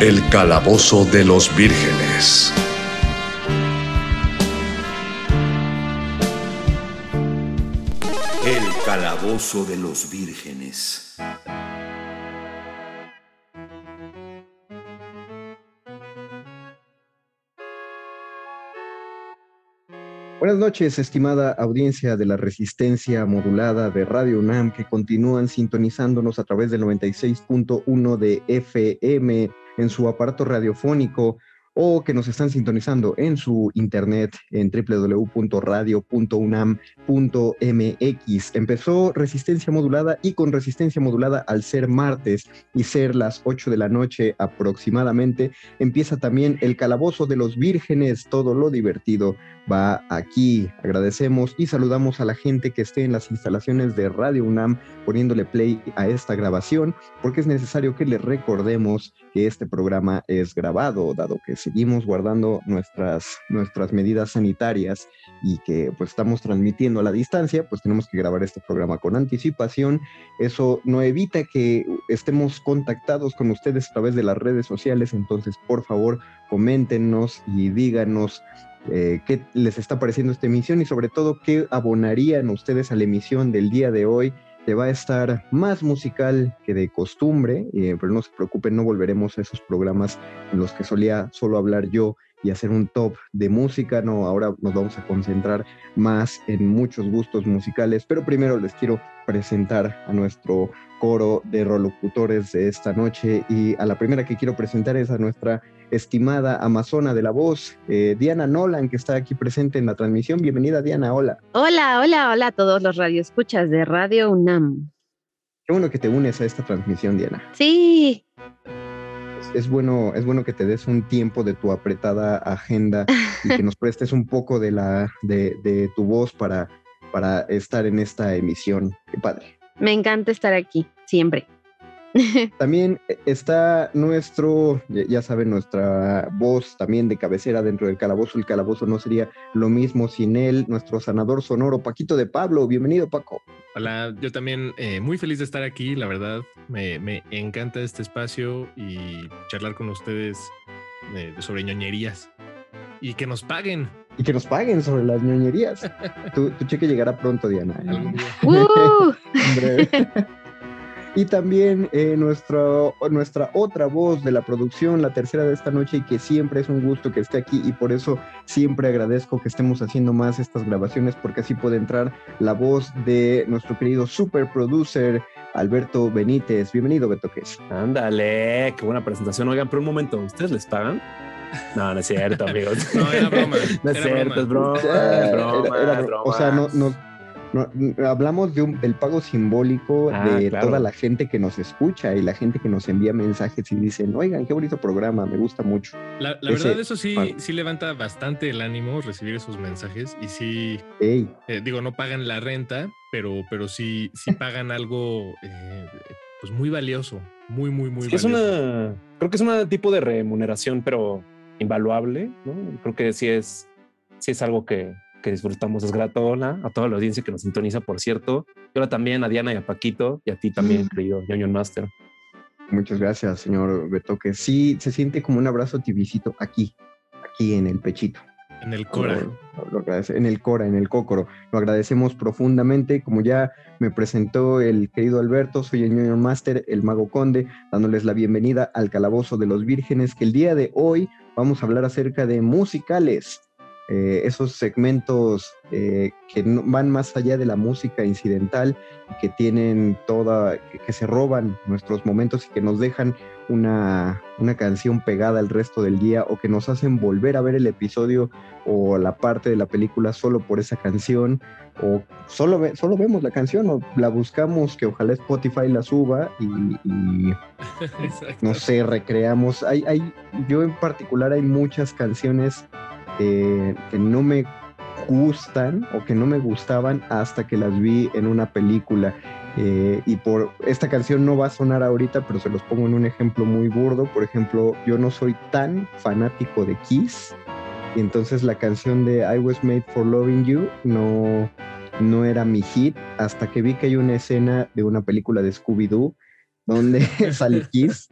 El calabozo de los vírgenes. El calabozo de los vírgenes. Buenas noches, estimada audiencia de la resistencia modulada de Radio UNAM que continúan sintonizándonos a través del 96.1 de FM en su aparato radiofónico o que nos están sintonizando en su internet en www.radio.unam.mx. Empezó resistencia modulada y con resistencia modulada al ser martes y ser las 8 de la noche aproximadamente, empieza también el calabozo de los vírgenes, todo lo divertido va aquí. Agradecemos y saludamos a la gente que esté en las instalaciones de Radio UNAM poniéndole play a esta grabación, porque es necesario que les recordemos este programa es grabado, dado que seguimos guardando nuestras, nuestras medidas sanitarias y que pues estamos transmitiendo a la distancia, pues tenemos que grabar este programa con anticipación. Eso no evita que estemos contactados con ustedes a través de las redes sociales, entonces por favor coméntenos y díganos eh, qué les está pareciendo esta emisión y sobre todo qué abonarían ustedes a la emisión del día de hoy que va a estar más musical que de costumbre, eh, pero no se preocupen, no volveremos a esos programas en los que solía solo hablar yo y hacer un top de música, no, ahora nos vamos a concentrar más en muchos gustos musicales, pero primero les quiero presentar a nuestro coro de rolocutores de esta noche y a la primera que quiero presentar es a nuestra estimada amazona de la voz, eh, Diana Nolan, que está aquí presente en la transmisión. Bienvenida, Diana, hola. Hola, hola, hola a todos los radioescuchas de Radio UNAM. Qué bueno que te unes a esta transmisión, Diana. Sí. Es, es bueno, es bueno que te des un tiempo de tu apretada agenda y que nos prestes un poco de, la, de, de tu voz para, para estar en esta emisión. Qué padre. Me encanta estar aquí, siempre. También está nuestro, ya- saben, nuestra voz también de cabecera dentro del calabozo. El calabozo no sería lo mismo sin él, nuestro sanador sonoro, Paquito de Pablo. Bienvenido, Paco. Hola, yo también eh, muy feliz de estar aquí, la verdad, me, me encanta este espacio y charlar con ustedes eh, sobre ñoñerías y que nos paguen Y que nos paguen sobre las ñoñerías. tu, tu cheque llegará pronto, Diana. ¿eh? algún día. ¡Uh! Y también eh, nuestro- nuestra otra voz de la producción, la tercera de esta noche, y que siempre es un gusto que esté aquí y por eso siempre agradezco que estemos haciendo más estas grabaciones porque así puede entrar la voz de nuestro querido super producer Alberto Benítez. Bienvenido, Beto Ques. Ándale, qué buena presentación. Oigan, pero un momento, ¿ustedes les pagan? No, no es cierto, amigos. No, era broma. No es era cierto, broma. es broma, es Era- broma, era- broma. O sea, no, no- no- hablamos de un- del pago simbólico Ah, de claro. toda la gente que nos escucha y la gente que nos envía mensajes y dicen, oigan, qué bonito programa, me gusta mucho. La, la Ese- verdad, eso sí, sí levanta bastante el ánimo recibir esos mensajes y sí, eh, digo, no pagan la renta, pero, pero sí, sí pagan algo eh, pues muy valioso, muy, muy, muy Sí, es valioso. una, creo que es un tipo de remuneración, pero invaluable, ¿no? Creo que sí es, sí es algo que, que disfrutamos. Es grato hola, a toda la audiencia que nos sintoniza, por cierto. Y ahora también a Diana y a Paquito y a ti también, Mm. querido Union Master. Muchas gracias, señor Betoque. Sí, se siente como un abrazo tibicito aquí, aquí en el pechito. En el Cora. Lo- lo agradece- en el Cora, en el Cócoro. Lo agradecemos profundamente. Como ya me presentó el querido Alberto, soy el Junior Master, el Mago Conde, dándoles la bienvenida al Calabozo de los Vírgenes, que el día de hoy vamos a hablar acerca de musicales. Eh, esos segmentos eh, que no- van más allá de la música incidental, que tienen toda, que, que se roban nuestros momentos y que nos dejan una, una canción pegada el resto del día o que nos hacen volver a ver el episodio o la parte de la película solo por esa canción o solo, ve- solo vemos la canción o la buscamos que ojalá Spotify la suba y, y, no sé, recreamos. Hay, hay, yo en particular hay muchas canciones eh, que no me gustan o que no me gustaban hasta que las vi en una película. Eh, y por esta canción no va a sonar ahorita, pero se los pongo en un ejemplo muy burdo. Por ejemplo, yo no soy tan fanático de Kiss. Y entonces la canción de I Was Made for Loving You no, no era mi hit hasta que vi que hay una escena de una película de Scooby-Doo donde sale Kiss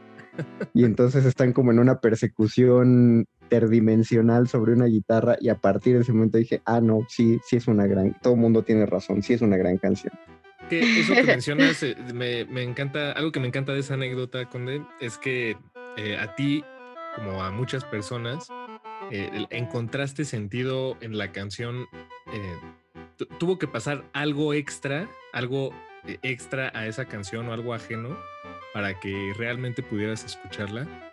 y entonces están como en una persecución interdimensional sobre una guitarra y a partir de ese momento dije, ah, no, sí, sí es una gran, todo el mundo tiene razón, sí es una gran canción. Que eso que mencionas eh, me, me encanta, algo que me encanta de esa anécdota, Conde, es que eh, a ti, como a muchas personas, eh, encontraste sentido en la canción. tu- tuvo que pasar algo extra, algo extra a esa canción o algo ajeno para que realmente pudieras escucharla.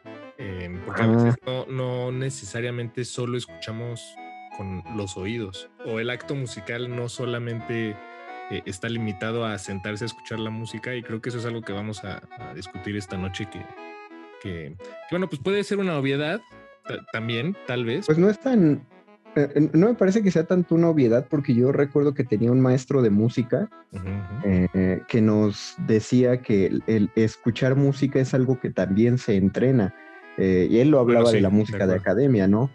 Eh, porque a veces no, no necesariamente solo escuchamos con los oídos o el acto musical no solamente eh, está limitado a sentarse a escuchar la música y creo que eso es algo que vamos a, a discutir esta noche que, que, que, bueno, pues puede ser una obviedad ta- también, tal vez. Pues no es tan, eh, eh, no me parece que sea tanto una obviedad porque yo recuerdo que tenía un maestro de música que nos decía que el, el escuchar música es algo que también se entrena. Eh, y él lo Bueno, hablaba sí, de la música de, academia, ¿no?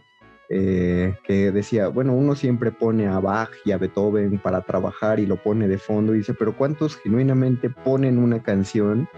Eh, que decía, bueno, uno siempre pone a Bach y a Beethoven para trabajar y lo pone de fondo y dice, pero ¿cuántos genuinamente ponen una canción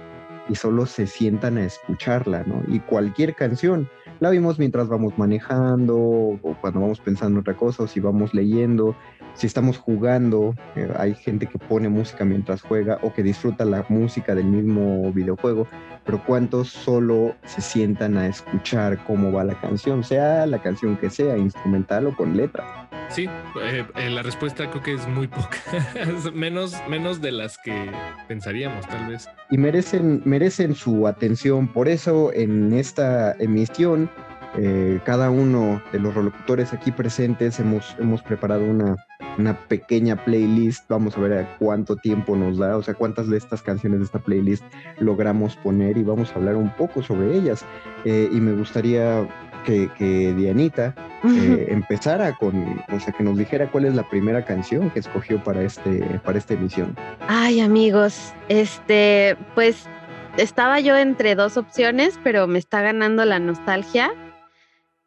y solo se sientan a escucharla, ¿no? Y cualquier canción, la vimos mientras vamos manejando o cuando vamos pensando en otra cosa o si vamos leyendo, si estamos jugando, eh, hay gente que pone música mientras juega o que disfruta la música del mismo videojuego, pero ¿cuántos solo se sientan a escuchar cómo va la canción, sea la canción que sea, instrumental o con letra? Sí, eh, eh, la respuesta creo que es muy poca, menos, menos de las que pensaríamos, tal vez. y merecen, merecen su atención. Por eso en esta emisión, eh, cada uno de los locutores aquí presentes hemos, hemos preparado una, una pequeña playlist. Vamos a ver a cuánto tiempo nos da, o sea, cuántas de estas canciones de esta playlist logramos poner y vamos a hablar un poco sobre ellas. Eh, y me gustaría que, que Dianita eh, empezara con, o sea, que nos dijera cuál es la primera canción que escogió para, este, para esta emisión. Ay, amigos, este, pues estaba yo entre dos opciones, pero me está ganando la nostalgia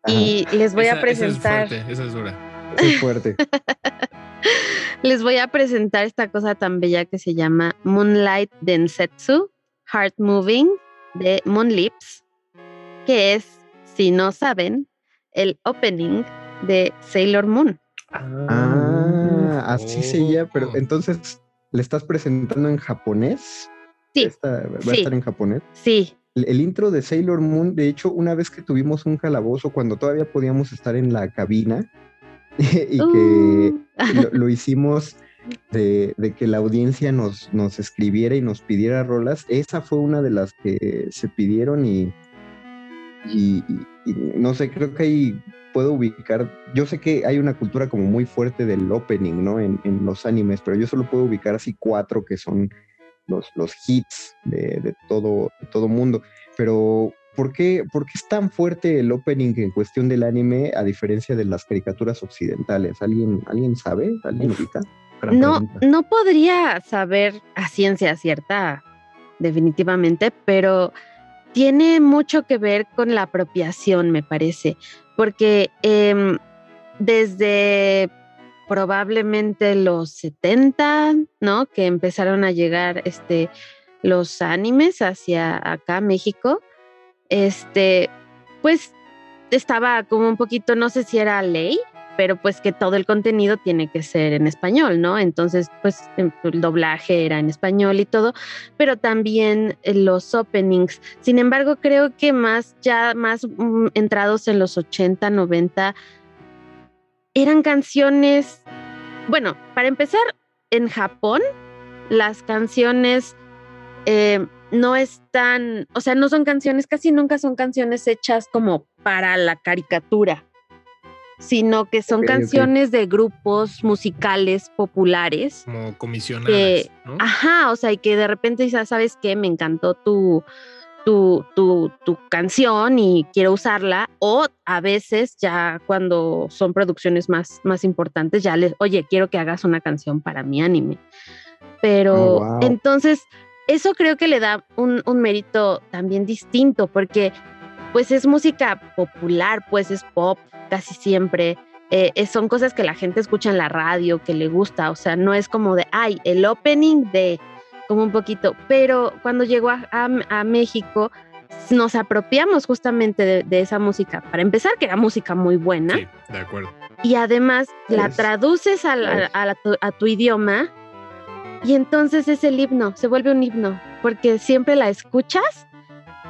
y les voy Esa- a presentar, Esa es fuerte, esa es dura. Es fuerte. les voy a presentar esta cosa tan bella que se llama Moonlight Densetsu, Heart Moving de Moonlips, que es, si no saben, el opening de Sailor Moon. Ah, así se llama, pero Oh. entonces le estás presentando en japonés. Sí, Esta- va a estar en japonés. sí, El, intro de Sailor Moon, de hecho, una vez que tuvimos un calabozo, cuando todavía podíamos estar en la cabina, y que Uh. lo, lo hicimos de, de que la audiencia nos, nos escribiera y nos pidiera rolas, esa fue una de las que se pidieron y- y no sé, creo que ahí puedo ubicar, yo sé que hay una cultura como muy fuerte del opening, ¿no? En, en los animes, pero yo solo puedo ubicar así cuatro que son los, los hits de, de todo, de todo mundo. Pero, ¿por qué, ¿por qué es tan fuerte el opening en cuestión del anime a diferencia de las caricaturas occidentales? ¿Alguien, ¿alguien sabe? ¿Alguien ubica? No, pregunta. no podría saber a ciencia cierta definitivamente, pero tiene mucho que ver con la apropiación, me parece, porque em, desde probablemente los 70, ¿no? Que empezaron a llegar este, los animes hacia acá, México, este, pues estaba como un poquito, no sé si era ley, pero pues que todo el contenido tiene que ser en español, ¿no? Entonces, pues em, el doblaje era en español y todo, pero también eh, los openings. Sin embargo, creo que más ya más mm, entrados en los 80, 90 eran canciones, bueno, para empezar, en Japón las canciones eh, no están, o sea, no son canciones, casi nunca son canciones hechas como para la caricatura sino que son canciones de grupos musicales populares. Como comisionadas. ¿no? Ajá, o sea, y que de repente dices, ¿sabes qué? Me encantó tu, tu, tu, tu, canción y quiero usarla. O a veces ya cuando son producciones más, más importantes, ya les, oye, quiero que hagas una canción para mi anime. Pero Oh, wow. entonces, eso creo que le da un, un mérito también distinto, porque pues es música popular, pues es pop casi siempre. Eh, eh, son cosas que la gente escucha en la radio, que le gusta, o sea, no es como de, ay, el opening de, como un poquito, pero cuando llegó a, a- a México nos apropiamos justamente de, de esa música, para empezar, que era música muy buena, Sí, de acuerdo. y además la Es- traduces al- a, es. a la tu, a tu idioma y entonces es el himno, se vuelve un himno, porque siempre la escuchas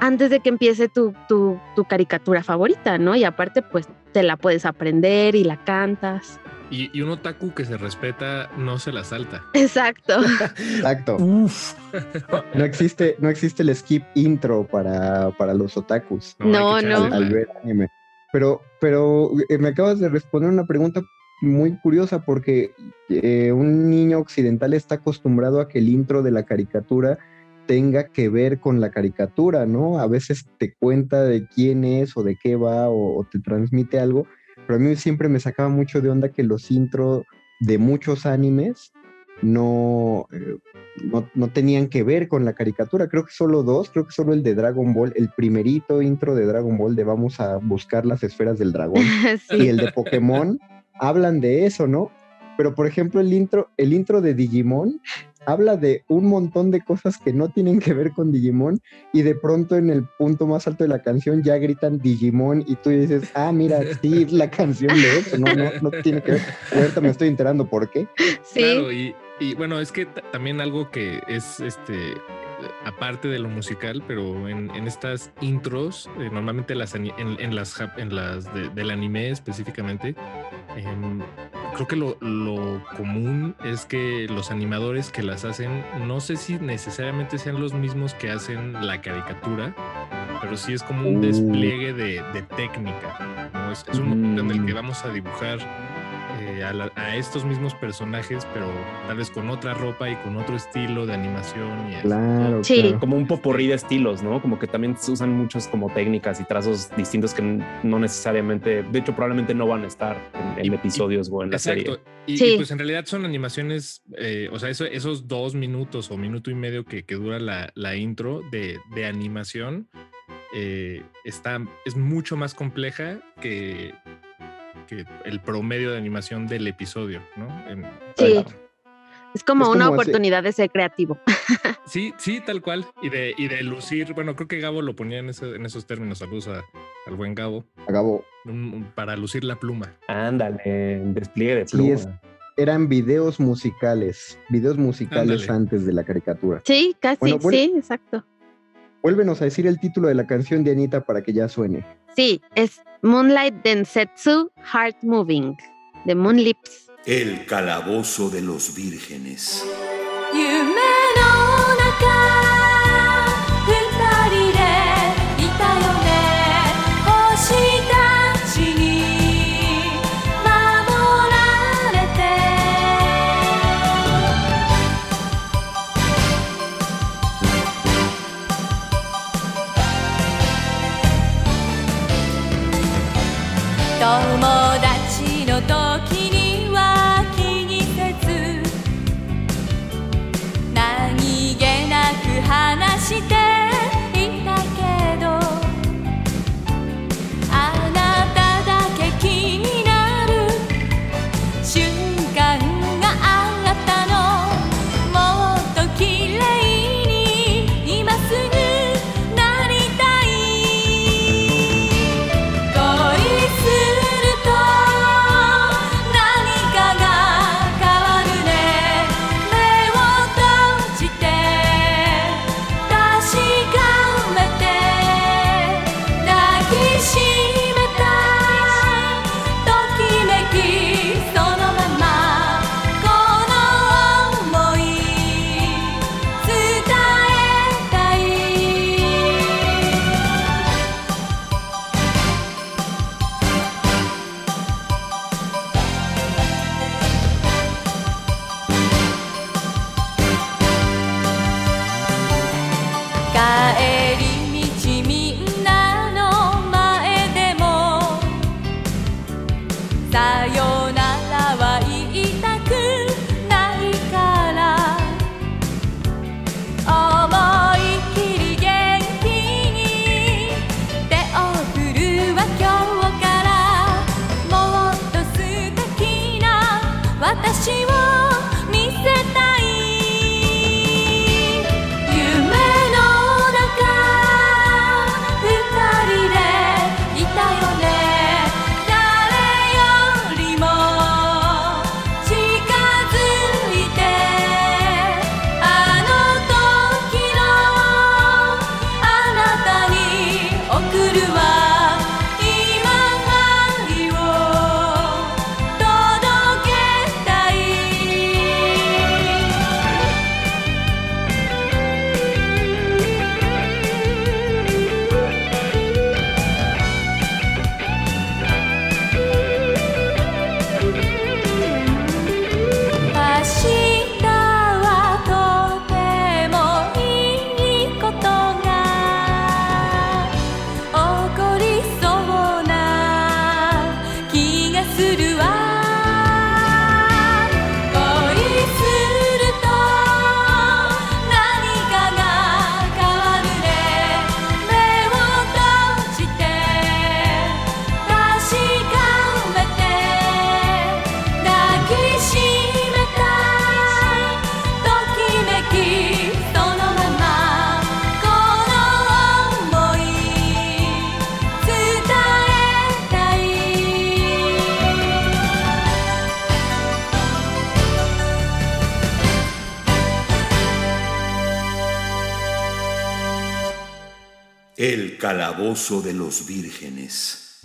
antes de que empiece tu, tu, tu caricatura favorita, ¿no? Y aparte, pues te la puedes aprender y la cantas. Y, y un otaku que se respeta no se la salta. Exacto. Exacto. Uf, No existe, no existe el skip intro para, para los otakus No, no. al, ver anime. Pero, pero eh, me acabas de responder una pregunta muy curiosa porque eh, un niño occidental está acostumbrado a que el intro de la caricatura tenga que ver con la caricatura, ¿no? A veces te cuenta de quién es o de qué va o, o te transmite algo, pero a mí siempre me sacaba mucho de onda que los intros de muchos animes no, eh, no, no tenían que ver con la caricatura. Creo que solo dos, creo que solo el de Dragon Ball, el primerito intro de Dragon Ball de vamos a buscar las esferas del dragón y el de Pokémon hablan de eso, ¿no? Pero por ejemplo el intro, el intro de Digimon habla de un montón de cosas que no tienen que ver con Digimon y de pronto en el punto más alto de la canción ya gritan Digimon y tú dices, ah, mira, sí, es la canción de eso, no, no, no tiene que ver. Y ahorita me estoy enterando por qué. Sí. Claro, y, y bueno, es que ta- también algo que es este aparte de lo musical, pero en, en estas intros, eh, normalmente las en, en las jap- en las de- del anime específicamente, em, creo que lo, lo común es que los animadores que las hacen, no sé si necesariamente sean los mismos que hacen la caricatura, pero sí es como un Uh. despliegue de, de técnica. ¿no? Es, es un momento en el que vamos a dibujar eh, a, la- a estos mismos personajes, pero tal vez con otra ropa y con otro estilo de animación. Y Claro, ¿no? Sí. claro. como un popurrí de estilos, ¿no? Como que también se usan muchos como técnicas y trazos distintos que no necesariamente, de hecho probablemente no van a estar en, en Y- y- episodios o en la serie. Exacto. Y, Sí. y, pues en realidad son animaciones, eh, o sea, eso- esos dos minutos o minuto y medio que, que dura la, la intro de, de animación eh, está, es mucho más compleja que, que el promedio de animación del episodio, ¿no? En- Sí. Es como Es una como así- oportunidad de ser creativo. Sí, sí, tal cual. Y de, y de lucir, bueno, creo que Gabo lo ponía en, ese- en esos términos. Saludos a- al buen Gabo. Un- un- para lucir la pluma. Ándale, despliegue de Sí, pluma. es- Eran videos musicales, videos musicales Ándale. antes de la caricatura. Sí, casi, bueno. sí, exacto. Vuélvenos a decir el título de la canción de Anita para que ya suene. Sí, es Moonlight Densetsu Heart Moving de Moon Lips. El calabozo de los vírgenes. 夢 çalma de los vírgenes.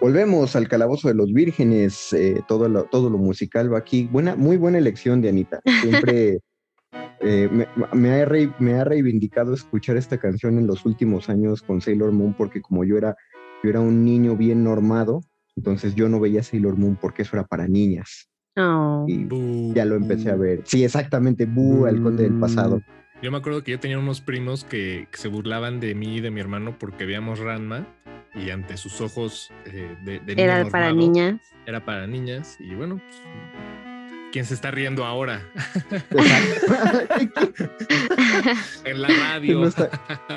Volvemos al calabozo de los vírgenes, eh, todo, lo, todo lo musical va aquí. Buena, muy buena elección de Anita. Siempre eh, me, me ha re- me ha reivindicado escuchar esta canción en los últimos años con Sailor Moon, porque como yo era, yo era un niño bien normado, entonces yo no veía Sailor Moon porque eso era para niñas. Oh. Y ya lo empecé a ver. Sí, exactamente, Bu, el conde del pasado. Yo me acuerdo que yo tenía unos primos que, que se burlaban de mí y de mi hermano porque veíamos Ranma y ante sus ojos eh, de, de niño Era para normado, niñas. Era para niñas y bueno, pues, ¿quién se está riendo ahora? en la ¿Quién, radio.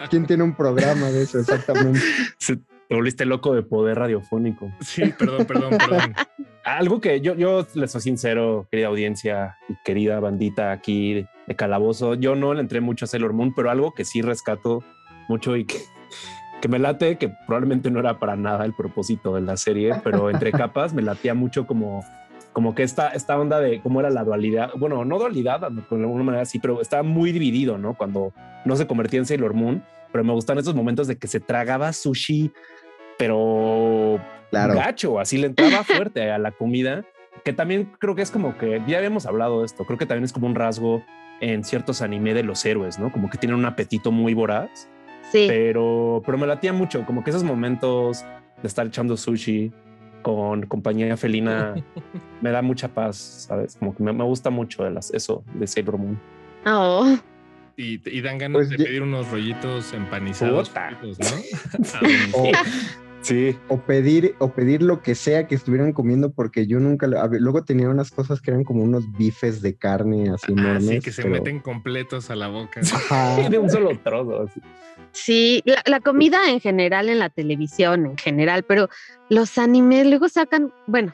quién tiene un programa de eso? Exactamente. Se- Te volviste loco de poder radiofónico. Sí, perdón, perdón, perdón. Algo que yo, yo les soy sincero, querida audiencia y querida bandita aquí de, Calabozo, yo no le entré mucho a Sailor Moon, pero algo que sí rescato mucho y que, que me late, que probablemente no era para nada el propósito de la serie, pero entre capas me latía mucho como, como que esta, esta onda de cómo era la dualidad, bueno, no dualidad, de alguna manera sí, pero estaba muy dividido, ¿no? Cuando no se convertía en Sailor Moon, pero me gustan esos momentos de que se tragaba sushi, pero Claro. gacho, así le entraba fuerte a la comida, que también creo que es como que ya habíamos hablado de esto, creo que también es como un rasgo en ciertos anime de los héroes, ¿no? Como que tienen un apetito muy voraz, Sí. pero, pero me latía mucho, como que esos momentos de estar echando sushi con compañía felina me da mucha paz, ¿sabes? Como que me, me gusta mucho de las, eso de Sailor Moon. Oh. Y, y dan ganas Pues de ya- pedir unos rollitos empanizados, fritos, ¿no? Sí, o pedir, o pedir lo que sea que estuvieran comiendo, porque yo nunca. lo- a ver, luego tenía unas cosas que eran como unos bifes de carne así enormes. Que se pero- meten completos a la boca. Ajá. de un solo trozo. así. Sí, la, la comida en general en la televisión, en general, pero los animes luego sacan, bueno,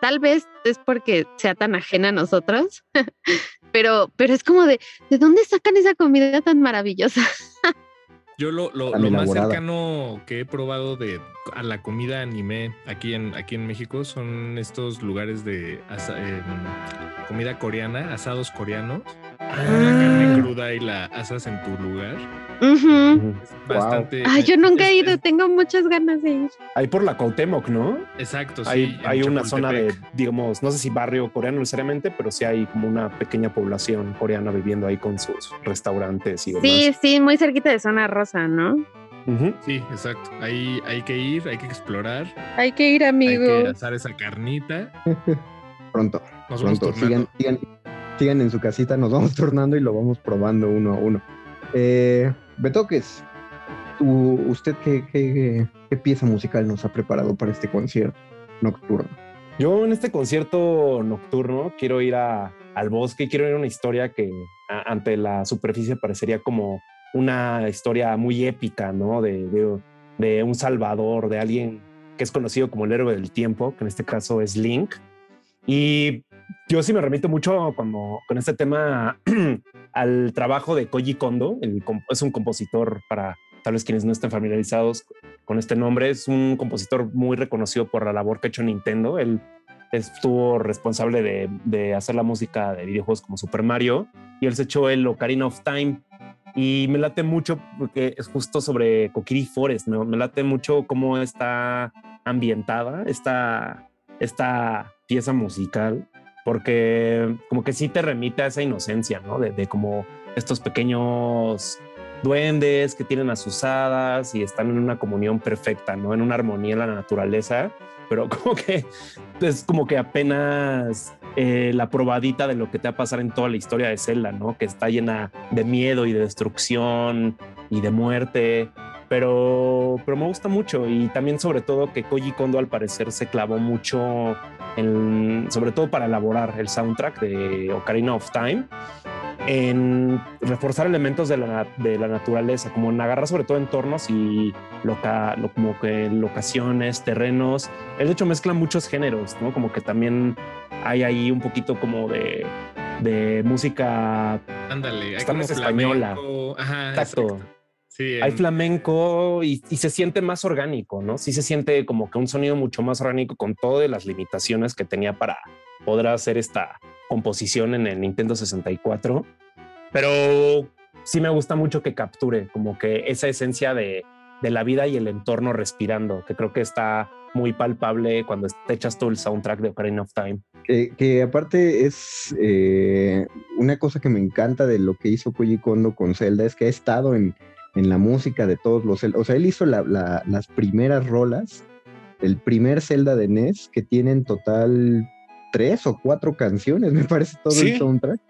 tal vez es porque sea tan ajena a nosotros, pero, pero es como de, ¿de dónde sacan esa comida tan maravillosa? Yo lo, lo- más cercano que he probado de a la comida anime aquí en, aquí en México son estos lugares de asa- em, comida coreana, asados coreanos. La carne cruda y la asas en tu lugar. Es bastante. Ay, yo nunca he ido, tengo muchas ganas de ir. Ahí por la Cuauhtémoc, ¿no? exacto, sí. hay hay una zona de, digamos, no sé si barrio coreano necesariamente, pero sí hay como una pequeña población coreana viviendo ahí con sus restaurantes y demás. Sí, sí, muy cerquita de zona rosa, ¿no? Sí, exacto. Ahí hay que ir, hay que explorar, Hay que ir, hay amigo. que asar esa carnita. Pronto, Nos pronto. sigan, sigan en su casita, nos vamos turnando y lo vamos probando uno a uno. Eh, Betoques, tú- ¿usted qué, qué, qué pieza musical nos ha preparado para este concierto nocturno? Yo en este concierto nocturno quiero ir a- al bosque, quiero ir a una historia que a- ante la superficie parecería como una historia muy épica, ¿no? De, de- de un salvador, de alguien que es conocido como el héroe del tiempo, que en este caso es Link. Y yo sí me remito mucho cuando, con este tema al trabajo de Koji Kondo, el es un compositor para tal vez quienes no estén familiarizados con este nombre, es un compositor muy reconocido por la labor que ha hecho Nintendo. Él estuvo responsable de, de hacer la música de videojuegos como Super Mario y él se echó el Ocarina of Time. Y me late mucho porque es justo sobre Kokiri Forest, me, me late mucho cómo está ambientada esta, esta pieza musical porque como que sí te remite a esa inocencia, ¿no? De, de como estos pequeños duendes que tienen a sus hadas y están en una comunión perfecta, ¿no? En una armonía en la naturaleza, pero como que es como que apenas eh, la probadita de lo que te va a pasar en toda la historia de Zelda, ¿no? Que está llena de miedo y de destrucción y de muerte, pero, pero me gusta mucho y también sobre todo que Koji Kondo al parecer se clavó mucho en, sobre todo para elaborar el soundtrack de Ocarina of Time, en reforzar elementos de la, de la naturaleza, como en agarrar sobre todo entornos y loca, lo, como que locaciones, terrenos. Él de hecho mezcla muchos géneros, ¿no? Como que también hay ahí un poquito como de, de música Ándale, española. flamenco. Ajá, Exacto. exacto. Sí, hay en- flamenco y, y se siente más orgánico, ¿no? Sí se siente como que un sonido mucho más orgánico con todas las limitaciones que tenía para poder hacer esta composición en el Nintendo 64. pero sí me gusta mucho que capture como que esa esencia de, de la vida y el entorno respirando, que creo que está muy palpable cuando te echas todo el soundtrack de Ocarina of Time. Que, que aparte es eh, una cosa que me encanta de lo que hizo Koji Kondo con Zelda, es que ha estado en, en la música de todos los Zelda. O sea, él hizo la- la- las primeras rolas, el primer Zelda de NES, que tiene en total tres o cuatro canciones, me parece todo Sí. el soundtrack.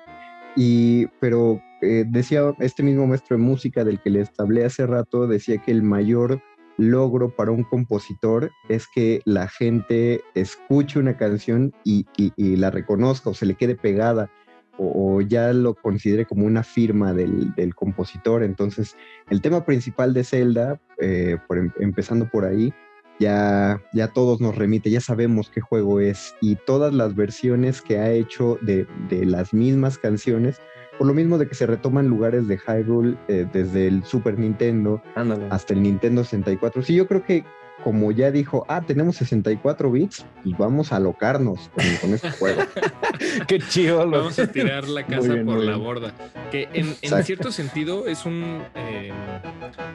Y, pero eh, decía este mismo maestro de música del que les hablé hace rato, decía que el mayor logro para un compositor es que la gente escuche una canción y, y- y la reconozca o se le quede pegada o, o ya lo considere como una firma del, del compositor. Entonces, el tema principal de Zelda, eh, por em- empezando por ahí, ya, ya todos nos remite, ya sabemos qué juego es y todas las versiones que ha hecho de, de las mismas canciones, por lo mismo de que se retoman lugares de Hyrule eh, desde el Super Nintendo hasta el Nintendo 64. Sí, yo creo que como ya dijo, ah, tenemos 64 bits, pues vamos a alocarnos con, con este juego. Qué chido. lo- Vamos a tirar la casa bien, por la borda. Que en, cierto sentido es un. eh,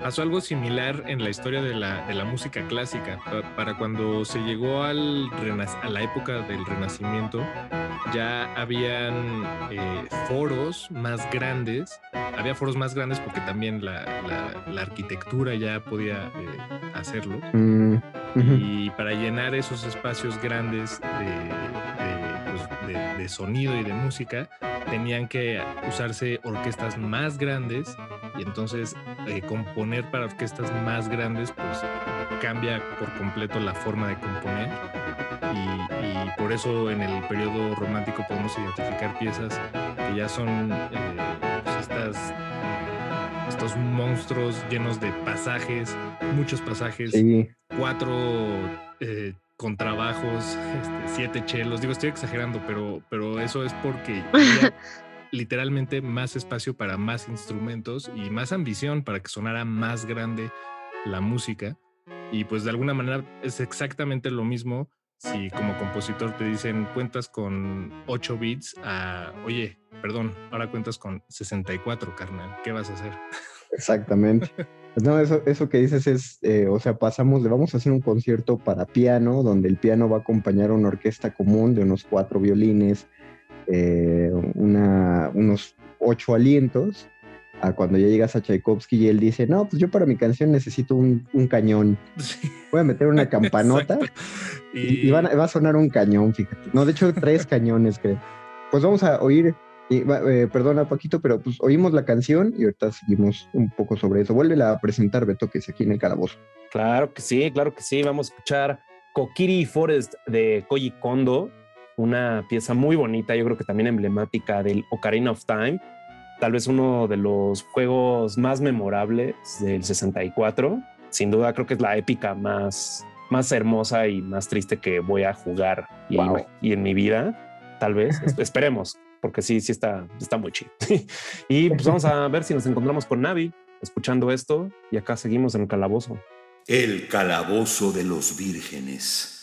pasó algo similar en la historia de la, de la música clásica. Pa- Para cuando se llegó al a la época del Renacimiento, ya habían eh, foros más grandes. Había foros más grandes porque también la, la- la arquitectura ya podía eh, hacerlo. Mm, ujú. Y para llenar esos espacios grandes de, de, pues, de- sonido y de música, tenían que usarse orquestas más grandes y entonces eh, componer para orquestas más grandes pues cambia por completo la forma de componer y, y por eso en el periodo romántico podemos identificar piezas que ya son eh, pues, estas estos monstruos llenos de pasajes, muchos pasajes, Sí, cuatro eh, contrabajos, este, siete chelos. Digo, estoy exagerando, pero, pero eso es porque literalmente más espacio para más instrumentos y más ambición para que sonara más grande la música. Y pues de alguna manera es exactamente lo mismo si como compositor te dicen cuentas con 8 bits a, oye, perdón, ahora cuentas con 64, carnal, ¿qué vas a hacer? exactamente. Pues No, eso, eso que dices es, eh, o sea, pasamos, le vamos a hacer un concierto para piano, donde el piano va a acompañar a una orquesta común de unos cuatro violines, eh, una, unos ocho alientos, a cuando ya llegas a Tchaikovsky y él dice, no, pues yo para mi canción necesito un, un cañón, voy a meter una campanota y, y van a- va a sonar un cañón, fíjate. No, de hecho, tres cañones, creo. Pues vamos a oír, y eh, perdona, Paquito, pero pues oímos la canción y ahorita seguimos un poco sobre eso. Vuelve a presentar, Beto, que es aquí en el calabozo. Claro que sí, claro que sí. Vamos a escuchar Kokiri Forest de Koji Kondo, una pieza muy bonita, yo creo que también emblemática del Ocarina of Time. Tal vez uno de los juegos más memorables del 64. Sin duda, creo que es la épica más, más hermosa y más triste que voy a jugar y, Wow. y en mi vida. Tal vez, Es- esperemos, porque sí, sí está, está muy chido. y pues vamos a ver si nos encontramos con Navi escuchando esto y acá seguimos en el calabozo. El calabozo de los vírgenes.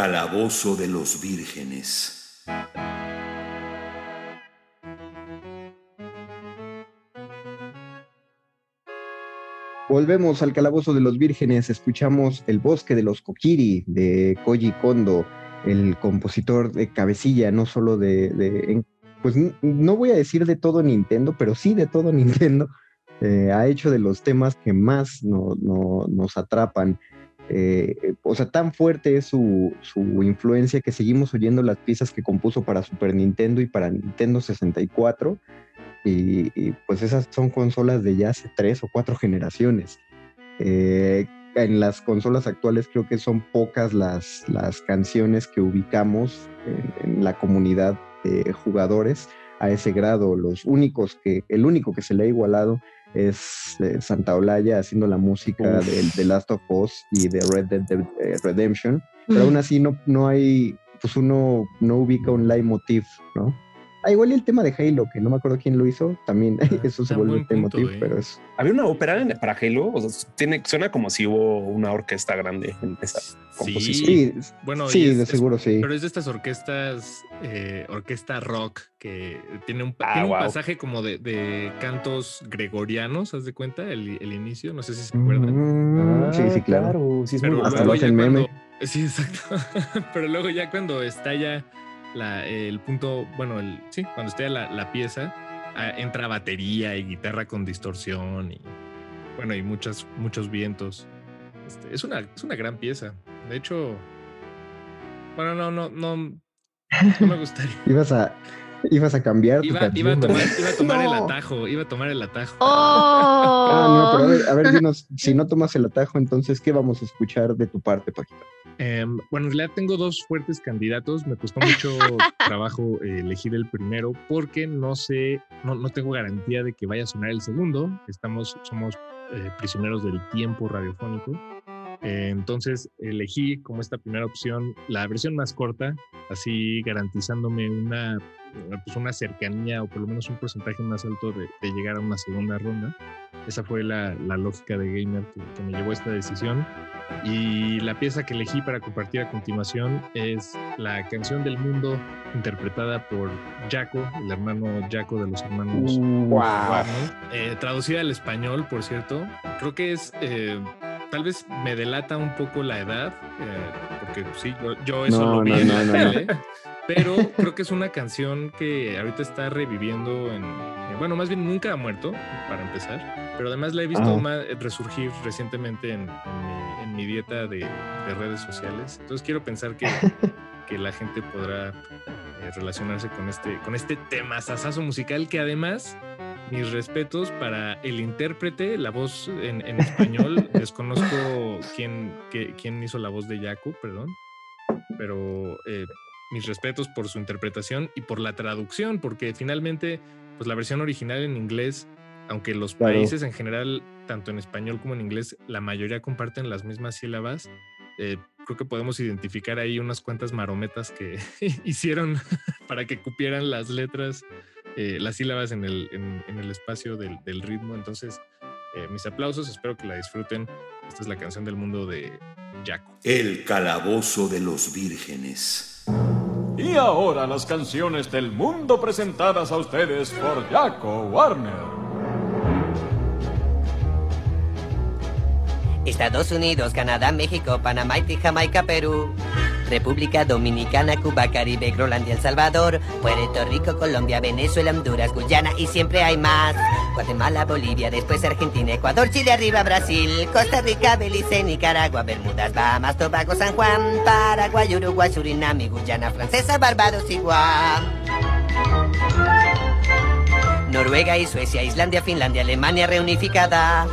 Calabozo de los vírgenes. Volvemos al Calabozo de los Vírgenes, escuchamos El Bosque de los Kokiri de Koji Kondo, el compositor de cabecilla, no solo de, pues no voy a decir de todo Nintendo, pero sí de todo Nintendo. Eh, ha hecho de los temas que más no- no- nos atrapan. Eh, o sea, tan fuerte es su, su influencia que seguimos oyendo las piezas que compuso para Super Nintendo y para Nintendo 64. Y, y, pues esas son consolas de ya hace tres o cuatro generaciones. Eh, en las consolas actuales creo que son pocas las, las canciones que ubicamos en, en la comunidad de jugadores a ese grado. Los únicos que, el único que se le ha igualado es eh, Santa Olaya haciendo la música de, de Last of Us y de Red Dead Dead, eh, Redemption, pero aún así no, no hay, pues uno no ubica un leitmotiv, ¿no? Ah, igual el tema de Halo, que no me acuerdo quién lo hizo, también eso se vuelve punto, ¿eh? pero es... Había una ópera en- para Halo, o sea, tiene, suena como si hubo una orquesta grande en esa composición. Sí, Bueno, sí, es- de es- seguro sí. Pero es de estas orquestas, eh, orquesta rock, que tiene un, Ah, tiene un pasaje como de, de cantos gregorianos, ¿haz de cuenta? El, el inicio, no sé si se acuerdan. Mm, sí, sí, claro. sí, es Pero muy Hasta luego lo ya hacen meme. cuando- Sí, exacto. Pero luego ya cuando estalla la, el punto, bueno, el, sí, cuando estalla la, la pieza, ah, entra batería y guitarra con distorsión y bueno, y muchas, muchos vientos. Este, es, una, es una gran pieza. De hecho, bueno, no, no, no, no me gustaría. Ibas a, ibas a cambiar tu Iba, canción, iba a tomar, ¿verdad? iba a tomar el atajo, iba a tomar el atajo. Ah, no, pero a ver, a ver, Oh. dinos, si no tomas el atajo, entonces, ¿qué vamos a escuchar de tu parte, Paquita? Em, bueno, en realidad tengo dos fuertes candidatos. Me costó mucho trabajo eh, elegir el primero porque no sé, no, no tengo garantía de que vaya a sonar el segundo. Estamos, somos eh, prisioneros del tiempo radiofónico. Eh, entonces elegí como esta primera opción la versión más corta, así garantizándome una, pues una cercanía o por lo menos un porcentaje más alto de, de llegar a una segunda ronda. Esa fue la, la lógica de Gamer que, que me llevó a esta decisión. Y la pieza que elegí para compartir a continuación es la canción del mundo interpretada por Jaco, el hermano Jaco de los hermanos Warner. Eh, traducida al español, por cierto. Creo que es, eh, tal vez me delata un poco la edad, eh, porque sí, yo, yo eso No, lo vi no, en la no, tele. Pero creo que es una canción que ahorita está reviviendo en... eh, bueno, más bien nunca ha muerto, para empezar. Pero además la he visto Ah. ma- resurgir recientemente en, en mi, en mi dieta de, de redes sociales. Entonces quiero pensar que, que la gente podrá eh, relacionarse con este, con este tema sasazo musical que además, mis respetos para el intérprete, la voz en, en español. Desconozco quién, qué- quién hizo la voz de Yaku, perdón. Pero eh, mis respetos por su interpretación y por la traducción, porque finalmente, pues la versión original en inglés, aunque los Claro. países en general, tanto en español como en inglés, la mayoría comparten las mismas sílabas, eh, creo que podemos identificar ahí unas cuantas marometas que hicieron para que cupieran las letras, eh, las sílabas en el, en, en el espacio del, del ritmo. Entonces, eh, mis aplausos, espero que la disfruten. Esta es la canción del mundo de Jaco. El calabozo de los vírgenes. Y ahora las canciones del mundo presentadas a ustedes por Jaco Warner. Estados Unidos, Canadá, México, Panamá, Haití, Jamaica, Perú. República Dominicana, Cuba, Caribe, Groenlandia, El Salvador, Puerto Rico, Colombia, Venezuela, Honduras, Guyana y siempre hay más. Guatemala, Bolivia, después Argentina, Ecuador, Chile, arriba Brasil, Costa Rica, Belice, Nicaragua, Bermudas, Bahamas, Tobago, San Juan, Paraguay, Uruguay, Surinam Guyana Francesa, Barbados y Guam. Noruega y Suecia, Islandia, Finlandia, Alemania reunificada.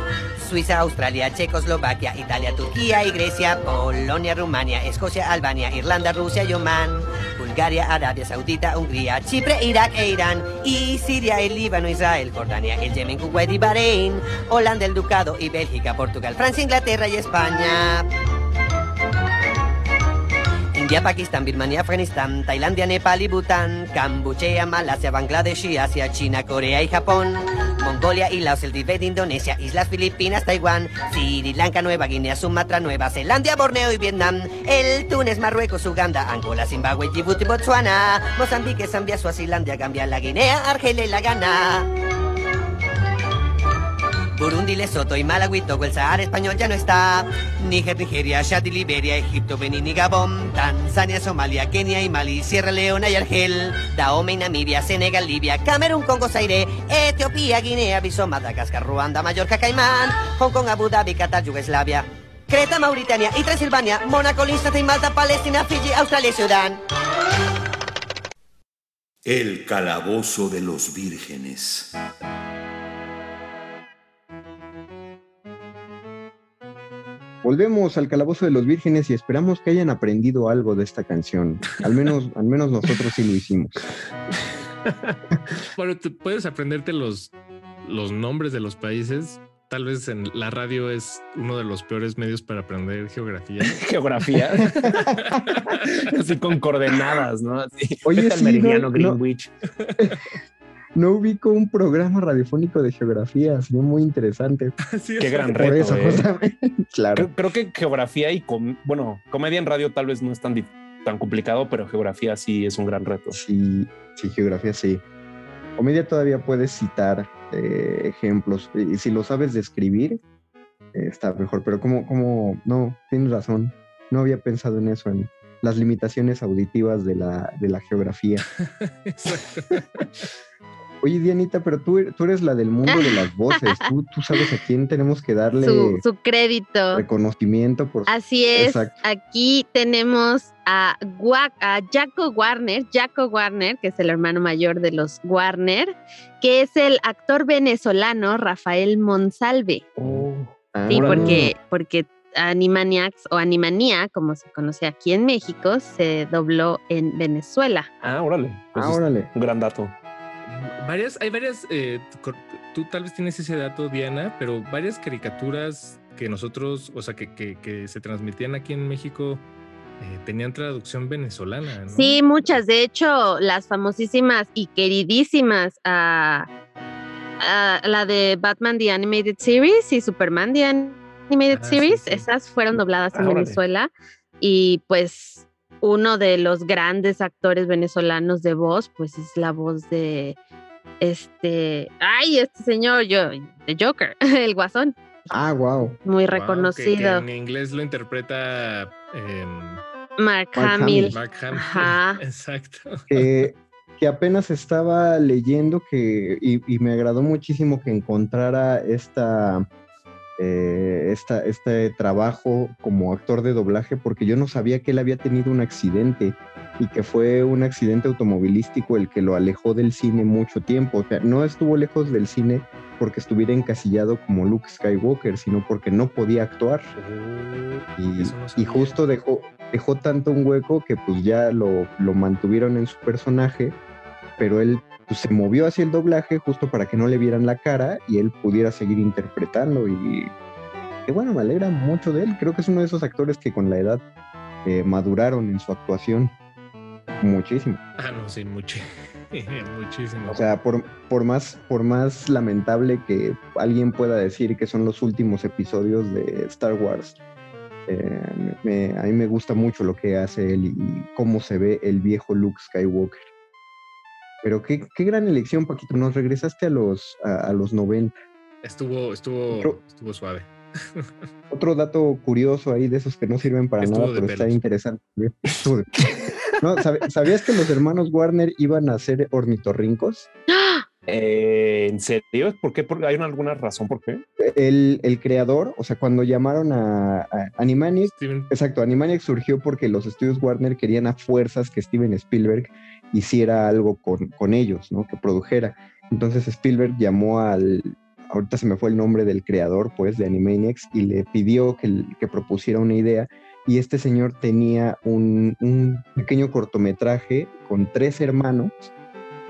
Suiza, Australia, Checoslovaquia, Italia, Turquía y Grecia, Polonia, Rumania, Escocia, Albania, Irlanda, Rusia y Oman, Bulgaria, Arabia Saudita, Hungría, Chipre, Irak e Irán, y Siria, el Líbano, Israel, Jordania, el Yemen, Kuwait y Bahrein, Holanda, el Ducado y Bélgica, Portugal, Francia, Inglaterra y España. India, Pakistán, Birmania, Afganistán, Tailandia, Nepal y Bután, Camboya, Malasia, Bangladesh y Asia, China, Corea y Japón, Mongolia y Laos, el Tíbet, Indonesia, Islas Filipinas, Taiwán, Sri Lanka, Nueva Guinea, Sumatra, Nueva Zelanda, Borneo y Vietnam, el Túnez, Marruecos, Uganda, Angola, Zimbabue, Djibouti, Botswana, Mozambique, Zambia, Suazilandia, Gambia, la Guinea, Argelia y la Ghana. Burundi, Lesoto y Malawi, Togo, el Sahara español ya no está. Níger, Nigeria, Chad y Liberia, Egipto, Benín y Gabón. Tanzania, Somalia, Kenia y Mali, Sierra Leona y Argel. Dahomey, Namibia, Senegal, Libia, Camerún, Congo, Zaire, Etiopía, Guinea, Bissau, Madagascar, Ruanda, Mallorca, Caimán. Hong Kong, Abu Dhabi, Qatar, Yugoslavia. Creta, Mauritania y Transilvania, Mónaco, Liechtenstein, Malta, Palestina, Fiji, Australia y Sudán. El calabozo de los vírgenes. Volvemos al calabozo de los vírgenes y esperamos que hayan aprendido algo de esta canción. Al menos, al menos nosotros sí lo hicimos. Bueno, tú puedes aprenderte los, los nombres de los países. Tal vez en la radio es uno de los peores medios para aprender geografía. Geografía. Así con coordenadas, ¿no? Así. Oye, al sí, meridiano no- no- Greenwich. No ubico un programa radiofónico de geografía, sería muy interesante. Qué gran Por reto. eso, eh. justamente. Claro. Creo, creo que geografía y com- bueno, comedia en radio tal vez no es tan, tan complicado, pero geografía sí es un gran reto. Sí, sí, geografía sí. Comedia todavía puedes citar eh, ejemplos y si lo sabes describir eh, está mejor, pero como, como, no, tienes razón, no había pensado en eso, en las limitaciones auditivas de la, de la geografía. Oye, Dianita, pero tú, tú eres la del mundo de las voces, tú, tú sabes a quién tenemos que darle Su, su crédito. reconocimiento por Así es. Exacto. Aquí tenemos a, Gua- a Jaco Warner, Jaco Warner, que es el hermano mayor de los Warner, que es el actor venezolano Rafael Monsalve. Ah, Sí, porque, porque Animaniacs o Animanía, como se conoce aquí en México, se dobló en Venezuela. Ah, órale. Pues Ah, órale. Un gran dato. Varias, hay varias, eh, tú tal vez tienes ese dato, Diana, pero varias caricaturas que nosotros, o sea, que, que- que se transmitían aquí en México, eh, tenían traducción venezolana, ¿no? Sí, muchas. De hecho, las famosísimas y queridísimas, ah, ah, la de Batman The Animated Series y Superman The Animated Ah, sí, Series, sí. esas fueron dobladas Ah, en órale. Venezuela. Y pues uno de los grandes actores venezolanos de voz, pues es la voz de este, ay, este señor, yo, de Joker, el guasón, Ah, wow. muy Wow, que- que reconocido. en inglés lo interpreta em, Mark Mark Hamill. Mark Hamill. Ajá. Exacto. que, que apenas estaba leyendo que, y, y me agradó muchísimo que encontrara esta, eh, esta, este trabajo como actor de doblaje, porque yo no sabía que él había tenido un accidente y que fue un accidente automovilístico el que lo alejó del cine mucho tiempo. O sea, no estuvo lejos del cine porque estuviera encasillado como Luke Skywalker, sino porque no podía actuar. Y, no y sabía. justo dejó, dejó tanto un hueco que pues ya lo, lo mantuvieron en su personaje, pero él pues, se movió hacia el doblaje justo para que no le vieran la cara y él pudiera seguir interpretando y que bueno, me alegra mucho de él. Creo que es uno de esos actores que con la edad eh, maduraron en su actuación muchísimo. Ah, no, sí, mucho. Muchísimo. O sea, por, por, más, por más lamentable que alguien pueda decir que son los últimos episodios de Star Wars, eh, me- a mí me gusta mucho lo que hace él y, y cómo se ve el viejo Luke Skywalker. Pero qué, qué gran elección, Paquito. Nos regresaste a los, a, a los 90. estuvo, estuvo, Otro- estuvo suave. Otro dato curioso ahí de esos que no sirven para Estuvo nada, pero está interesante. No, ¿sabe- ¿Sabías que los hermanos Warner iban a ser ornitorrincos? Eh, ¿En serio? ¿Por qué? ¿Por- ¿Hay una- alguna razón por qué? El, el creador, o sea, cuando llamaron a, a Steven, exacto, Animaniacs surgió porque los estudios Warner querían a fuerzas que Steven Spielberg hiciera algo con, con ellos, ¿no? Que produjera. Entonces Spielberg llamó al, ahorita se me fue el nombre del creador, pues, de Animaniacs, y le pidió que, que propusiera una idea. Y este señor tenía un, un pequeño cortometraje con tres hermanos,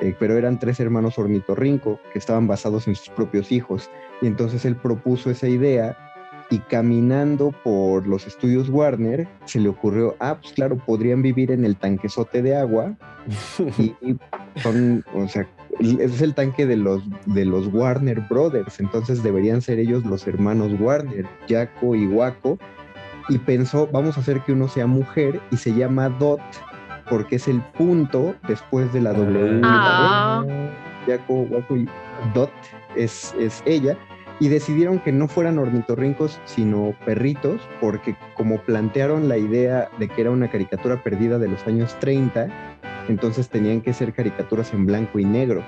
eh, pero eran tres hermanos ornitorrinco que estaban basados en sus propios hijos. Y entonces él propuso esa idea y caminando por los estudios Warner se le ocurrió, ah, pues claro, podrían vivir en el tanquesote de agua y, y son, o sea, es el tanque de los, de los Warner Brothers, entonces deberían ser ellos los hermanos Warner, Jaco y Waco, y pensó, vamos a hacer que uno sea mujer y se llama Dot porque es el punto después de la W. Ah. D. Jaco, Waco y Dot es, es ella. Y decidieron que no fueran ornitorrincos, sino perritos, porque como plantearon la idea de que era una caricatura perdida de los años 30, entonces tenían que ser caricaturas en blanco y negro.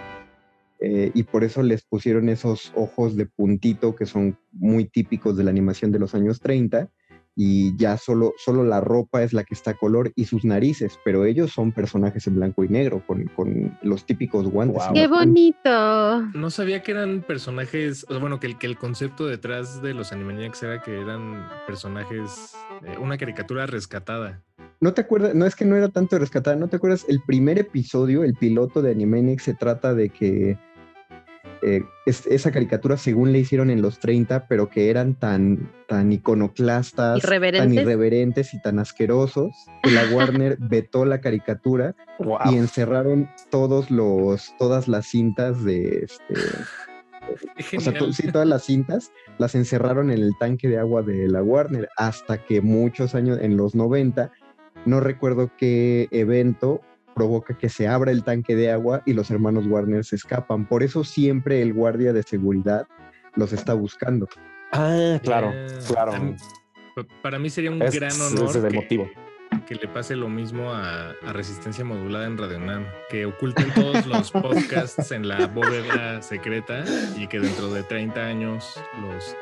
Eh, y por eso les pusieron esos ojos de puntito que son muy típicos de la animación de los años 30 y ya solo, solo la ropa es la que está a color y sus narices, pero ellos son personajes en blanco y negro con, con los típicos guantes. ¡Qué bonito! No sabía que eran personajes, o sea, bueno, que el, que el concepto detrás de los Animaniacs era que eran personajes, eh, una caricatura rescatada. ¿No te acuerdas? No es que no era tanto rescatada, ¿no te acuerdas? El primer episodio, el piloto de Animaniacs, se trata de que eh, es- esa caricatura según le hicieron en los 30, pero que eran tan, tan iconoclastas, tan Irreverentes. y tan asquerosos, que la Warner vetó la caricatura Wow. y encerraron todos los, todas las cintas de este, o sea, sí, todas las cintas las encerraron en el tanque de agua de la Warner hasta que muchos años, en los 90, no recuerdo qué evento provoca que se abra el tanque de agua y los hermanos Warner se escapan. Por eso siempre el guardia de seguridad los está buscando. Ah, claro, Ya. claro. Para mí sería un Es- gran ese honor es el que, motivo. Que le pase lo mismo a, a Resistencia Modulada en Radio Nam, que oculten todos los podcasts en la bóveda secreta y que dentro de 30 años los,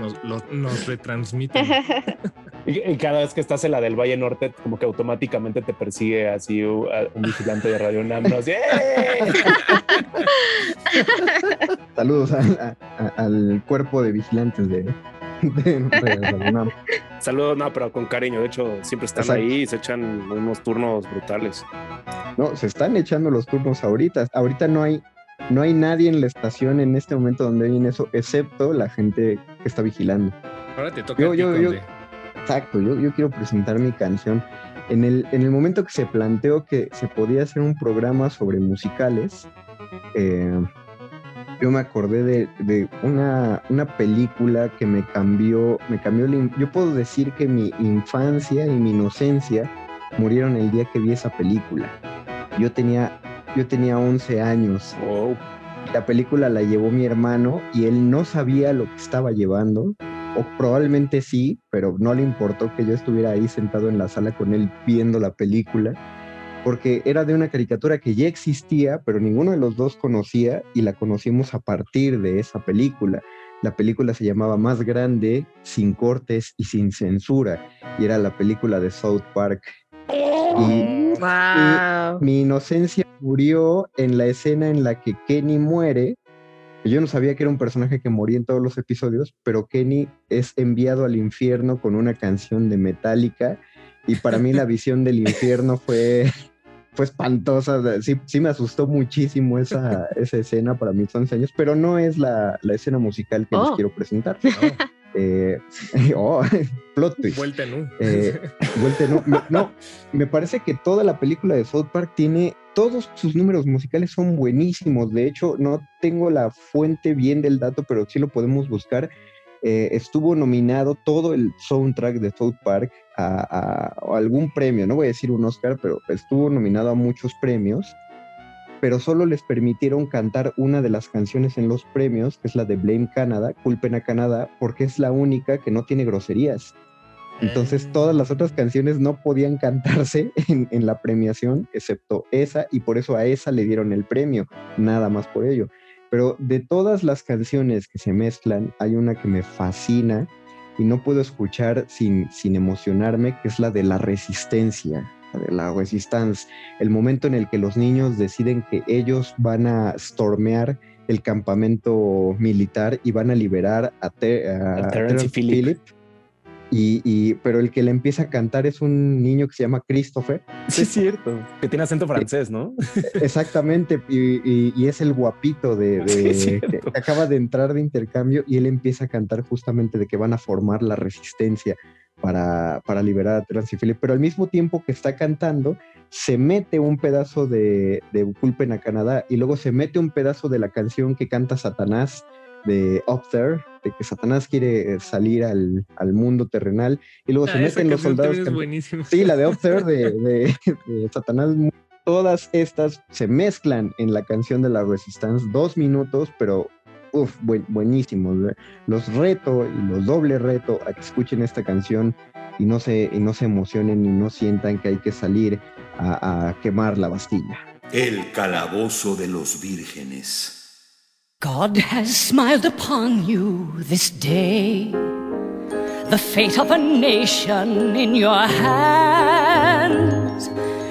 nos, los- nos retransmitan. Y, y cada vez que estás en la del Valle Norte, como que automáticamente te persigue así un vigilante de Radio Nam. ¿no? Así, ¡eh! Saludos a- a- a- al cuerpo de vigilantes de, de, de. Saludos, no, pero con cariño. De hecho, siempre están Exacto. ahí y se echan unos turnos brutales. No, se están echando los turnos ahorita. Ahorita no hay, no hay nadie en la estación en este momento donde viene eso, excepto la gente que está vigilando. Ahora te toca Yo- a ti, yo-. Exacto, yo, yo quiero presentar mi canción. En el, en el momento que se planteó que se podía hacer un programa sobre musicales, eh, yo me acordé de, de una, una película que me cambió, me cambió Yo puedo decir que mi infancia y mi inocencia murieron el día que vi esa película. Yo tenía, yo tenía 11 años. Wow. La película la llevó mi hermano y él no sabía lo que estaba llevando, o probablemente sí, pero no le importó que yo estuviera ahí sentado en la sala con él viendo la película, porque era de una caricatura que ya existía, pero ninguno de los dos conocía y la conocimos a partir de esa película. La película se llamaba Más Grande, sin cortes y sin censura, y era la película de South Park. Y ¡Wow! mi inocencia murió en la escena en la que Kenny muere. Yo no sabía que era un personaje que moría en todos los episodios, pero Kenny es enviado al infierno con una canción de Metallica y para mí la visión del infierno fue, fue espantosa. Sí, sí me asustó muchísimo esa, esa escena para mis 11 años, pero no es la, la escena musical que les Oh. quiero presentar. No, Eh, oh, plot twist. vuelta en U. Eh, vuelta, no, me- no, me parece que toda la película de South Park tiene, todos sus números musicales son buenísimos. De hecho, no tengo la fuente bien del dato, pero sí lo podemos buscar. Eh, estuvo nominado todo el soundtrack de South Park a, a- a algún premio, no voy a decir un Oscar, pero estuvo nominado a muchos premios, pero solo les permitieron cantar una de las canciones en los premios, que es la de Blame Canada, Culpen a Canadá, porque es la única que no tiene groserías. Entonces Ah. todas las otras canciones no podían cantarse en, en la premiación, excepto esa, y por eso a esa le dieron el premio, nada más por ello. Pero de todas las canciones que se mezclan, hay una que me fascina y no puedo escuchar sin, sin emocionarme, que es la de la resistencia, la de la resistance, el momento en el que los niños deciden que ellos van a stormear el campamento militar y van a liberar a, Te- a A Terrence y Terrence Phillip. Phillip Y, y- pero el que le empieza a cantar es un niño que se llama Christopher. Sí, es cierto. Que tiene acento francés, ¿no? Exactamente, y, y- y es el guapito de, de- Sí, es que acaba de entrar de intercambio y él empieza a cantar justamente de que van a formar la resistencia para, para liberar a Transifili, pero al mismo tiempo que está cantando, se mete un pedazo de, de Culpen a Canadá y luego se mete un pedazo de la canción que canta Satanás de Up There, de que Satanás quiere eh, salir al, al mundo terrenal y luego se Ah, esa meten los canción soldados. buenísima. Sí, la de Up There de, de- de Satanás. Todas estas se mezclan en la canción de la Resistance, dos minutos, pero uf, buen- buenísimos. ¿eh? Los reto y los doble reto a que escuchen esta canción y no se, y no se emocionen y no sientan que hay que salir a, a quemar la Bastilla. El calabozo de los vírgenes. God has smiled upon you this day. The fate of a nation in your hands.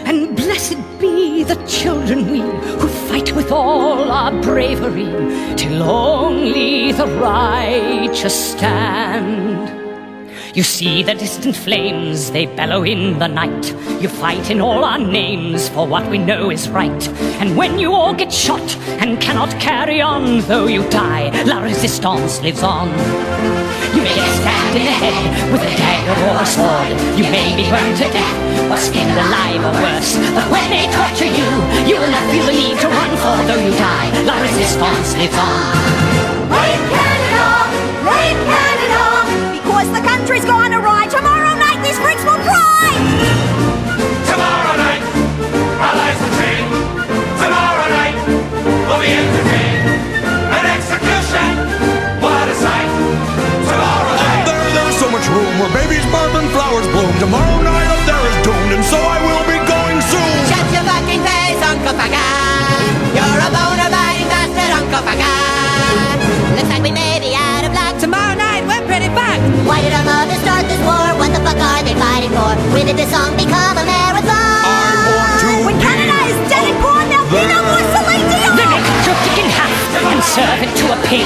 And blessed be the children we who fight with all our bravery till only the righteous stand. You see the distant flames, they bellow in the night. You fight in all our names for what we know is right. And when you all get shot and cannot carry on, though you die, La Resistance lives on. You may get stabbed in the head with a dagger or a sword. You may be burned to death or skinned alive or worse. But when they torture you, you will not feel the need to run, for though you die, La Resistance lives on. Rain Canada! Rain Canada! Because the country's gone awry. Tomorrow night these freaks will cry! Tomorrow night, our lives will change. Tomorrow night, we'll be entertained. An execution, what a sight. Tomorrow night. Up there, there's so much room where babies birth and flowers bloom. Tomorrow night up there is doomed, and so I will be going soon. Shut your fucking face, Uncle Pagan. You're a Why did our mothers start this war? What the fuck are they fighting for? When did this song become a marathon? I want to When Canada is dead and gone, there'll be no more Celine Dion! Then they cut your dick in half and serve it to a pig.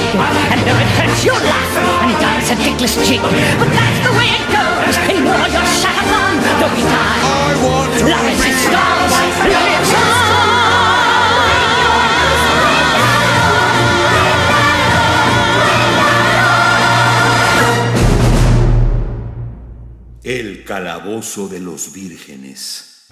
And though it hurts, you'll laugh and dance a dickless jig. But that's the way it goes. In war, you're shut upon, though we die. I want to La Resistance lives on. Calabozo de los vírgenes.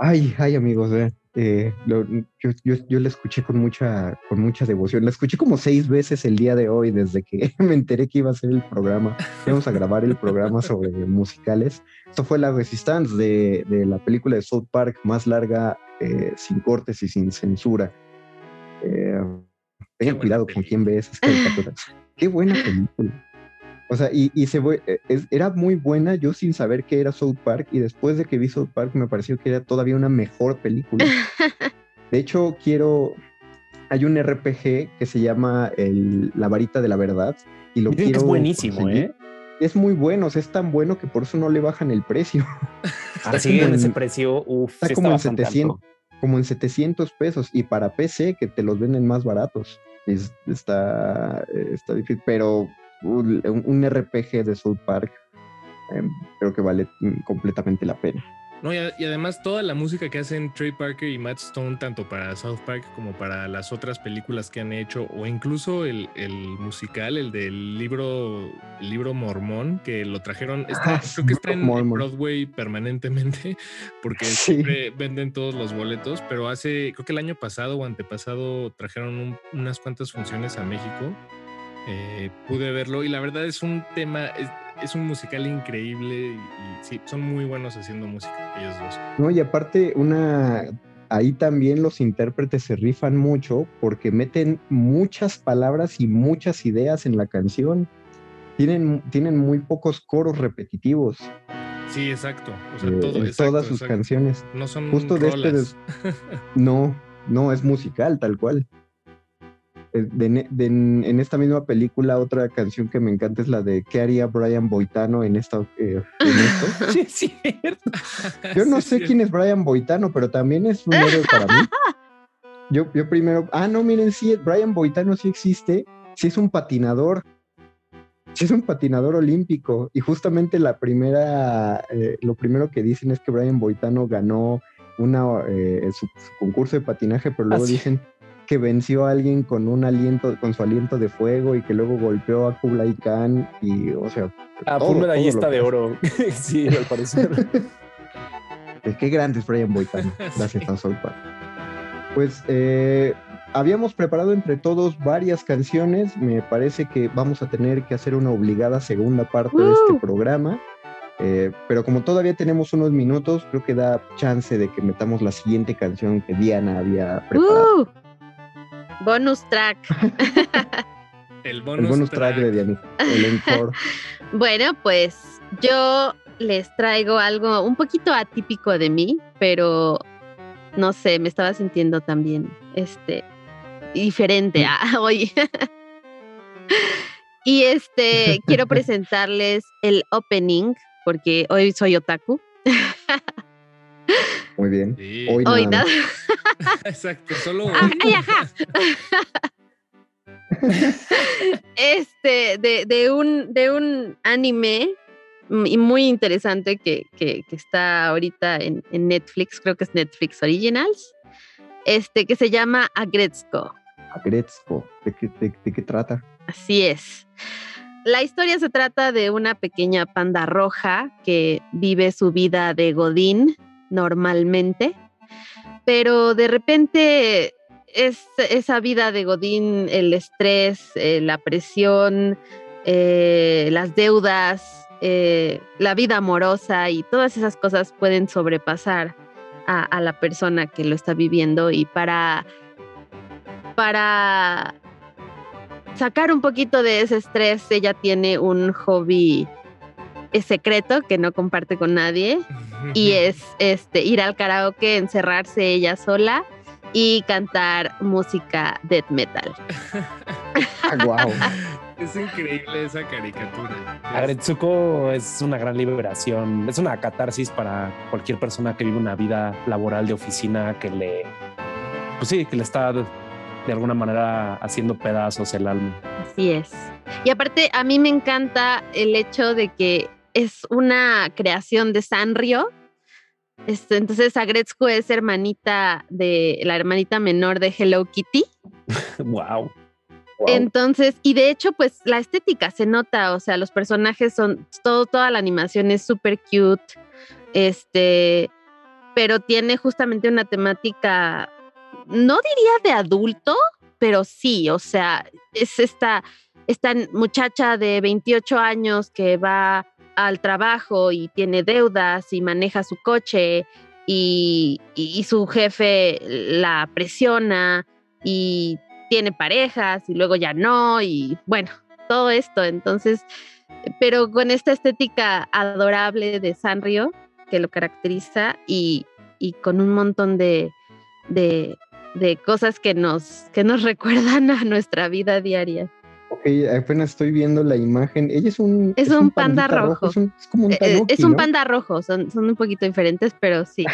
Ay, ay, amigos, eh, eh, lo- yo, yo, yo la escuché con mucha, con mucha devoción. La escuché como seis veces el día de hoy, desde que me enteré que iba a ser el programa. Íbamos a grabar el programa sobre musicales. Esto fue La Resistance de, de la película de South Park, más larga, eh, sin cortes y sin censura. Eh, tengan cuidado con quién ve esas caricaturas. Qué buena película. O sea, y, y se fue- eh, es- era muy buena yo sin saber que era South Park y después de que vi South Park me pareció que era todavía una mejor película. De hecho, quiero... Hay un RPG que se llama el- La varita de la verdad y lo Dicen que quiero es buenísimo, conseguir. ¿eh? Es muy bueno, o sea, es tan bueno que por eso no le bajan el precio. Ahora Está sí, como en ese precio, uff, Está como en 700, como en 700 pesos y para PC que te los venden más baratos. Es- está, eh, está difícil, pero un, un RPG de South Park eh, creo que vale mm, completamente la pena. No, y, además toda la música que hacen Trey Parker y Matt Stone, tanto para South Park como para las otras películas que han hecho, o incluso el, el musical, el del libro, el libro mormón, que lo trajeron, está- Ah, creo que está en. Broadway permanentemente, porque Sí. siempre venden todos los boletos, pero hace, creo que el año pasado o antepasado trajeron un- unas cuantas funciones a México. Eh, pude verlo y la verdad es un tema, es, es un musical increíble y, y sí, son muy buenos haciendo música ellos dos. No, y aparte, una ahí también los intérpretes se rifan mucho porque meten muchas palabras y muchas ideas en la canción. Tienen, tienen muy pocos coros repetitivos. Sí, exacto. O sea, eh, todo, exacto, todas sus exacto. canciones. No son Justo de este des- No, no, es musical, tal cual. Eh, de ne- de- en, esta misma película, otra canción que me encanta es la de ¿Qué haría Brian Boitano en, esta, eh, en esto? Sí, es cierto. Yo no Sí, sé quién es Brian Boitano, pero también es un héroe para mí. Yo, yo primero, ah, no, miren, sí, Brian Boitano sí existe, sí es un patinador. sí es un patinador olímpico y justamente la primera, eh, lo primero que dicen es que Brian Boitano ganó una, eh, su, su concurso de patinaje, pero luego dicen que venció a alguien con un aliento, con su aliento de fuego y que luego golpeó a Kublai Khan y, o sea, Ah, todo- fue un medallista de oro. sí, al parecer. Qué grande es Brian Boitano, gracias a Soul Park. Pues eh, habíamos preparado entre todos varias canciones. Me parece que vamos a tener que hacer una obligada segunda parte de este programa. Eh, pero como todavía tenemos unos minutos, creo que da chance de que metamos la siguiente canción que Diana había preparado. Uh, bonus track. El el bonus, bonus track, de Diana, el. Bueno, pues yo les traigo algo un poquito atípico de mí, pero no sé, me estaba sintiendo también este diferente a hoy. y este quiero presentarles el opening porque hoy soy otaku. Muy bien. Sí. Hoy, Hoy nada. Exacto, solo Ah, ay, ajá. este, de, de un, de un anime y muy interesante que, que- que está ahorita en, en Netflix, creo que es Netflix Originals, este, que se llama Agretzko. Agretzko, ¿de qué, de- de qué trata? Así es. La historia se trata de una pequeña panda roja que vive su vida de Godín normalmente, pero de repente es esa vida de Godín, el estrés, eh, la presión, eh, las deudas, eh, la vida amorosa y todas esas cosas pueden sobrepasar a, a la persona que lo está viviendo y para, para sacar un poquito de ese estrés, ella tiene un hobby secreto que no comparte con nadie y es este ir al karaoke, encerrarse ella sola y cantar música death metal. Ah, wow. Es increíble esa caricatura. Agretsuko es una gran liberación, es una catarsis para cualquier persona que vive una vida laboral de oficina que le, pues sí, que le está de alguna manera haciendo pedazos el alma. Así es. Y aparte, a mí me encanta el hecho de que es una creación de Sanrio. Este, entonces, Agretzko es hermanita de la hermanita menor de Hello Kitty. wow. Entonces, y de hecho, pues la estética se nota, o sea, los personajes son, todo, toda la animación es súper cute, este, pero tiene justamente una temática, no diría de adulto, pero sí, o sea, es esta, esta muchacha de 28 años que va al trabajo y tiene deudas y maneja su coche y, y- su jefe la presiona y tiene parejas y luego ya no y bueno, todo esto. Entonces, pero con esta estética adorable de Sanrio que lo caracteriza y, y con un montón de, de, de cosas que nos, que nos recuerdan a nuestra vida diaria. Apenas estoy viendo la imagen. Ella es un... Es un panda rojo. Es, un- es como un Eh, eh, tanuki, es un ¿no? panda rojo, son, son un poquito diferentes, pero sí.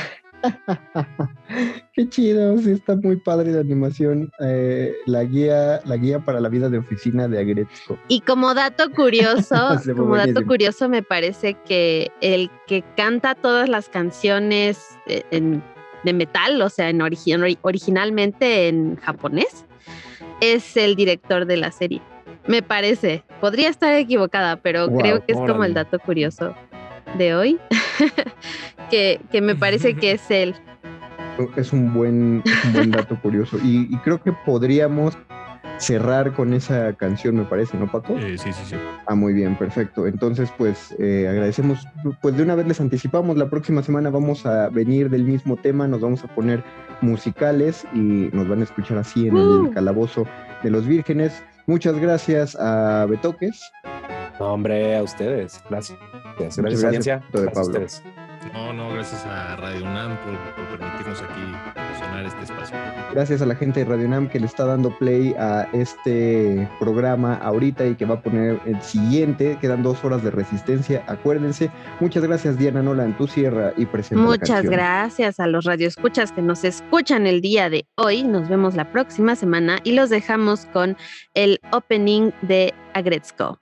Qué chido, sí está muy padre la animación. Eh, la guía, la guía para la vida de oficina de Agretzko. Y como dato curioso, como dato curioso, me parece que el que canta todas las canciones en- de metal, o sea, en origi- ori- originalmente en japonés, es el director de la serie. Me parece. Podría estar equivocada, pero Wow, creo que es como el dato curioso de hoy, que, que me parece que es él. Es un buen, es un buen dato curioso. Y, y creo que podríamos cerrar con esa canción, me parece, ¿no, Paco? Eh, sí, sí, sí. Ah, muy bien, perfecto. Entonces, pues eh, agradecemos, pues de una vez les anticipamos, la próxima semana vamos a venir del mismo tema, nos vamos a poner musicales y nos van a escuchar así en ¡Uh! el calabozo de los vírgenes. Muchas gracias a Betoques. No, hombre, a ustedes. Gracias. Gracias, gracias, Gracias a ustedes. No, no, gracias a Radio UNAM por, por permitirnos aquí sonar este espacio. Gracias a la gente de Radio Nam que le está dando play a este programa ahorita y que va a poner el siguiente. Quedan dos horas de resistencia, acuérdense. Muchas gracias, Diana Nolan. Tú cierra y presenta Muchas gracias a los radioescuchas que nos escuchan el día de hoy. Nos vemos la próxima semana y los dejamos con el opening de Agretzko.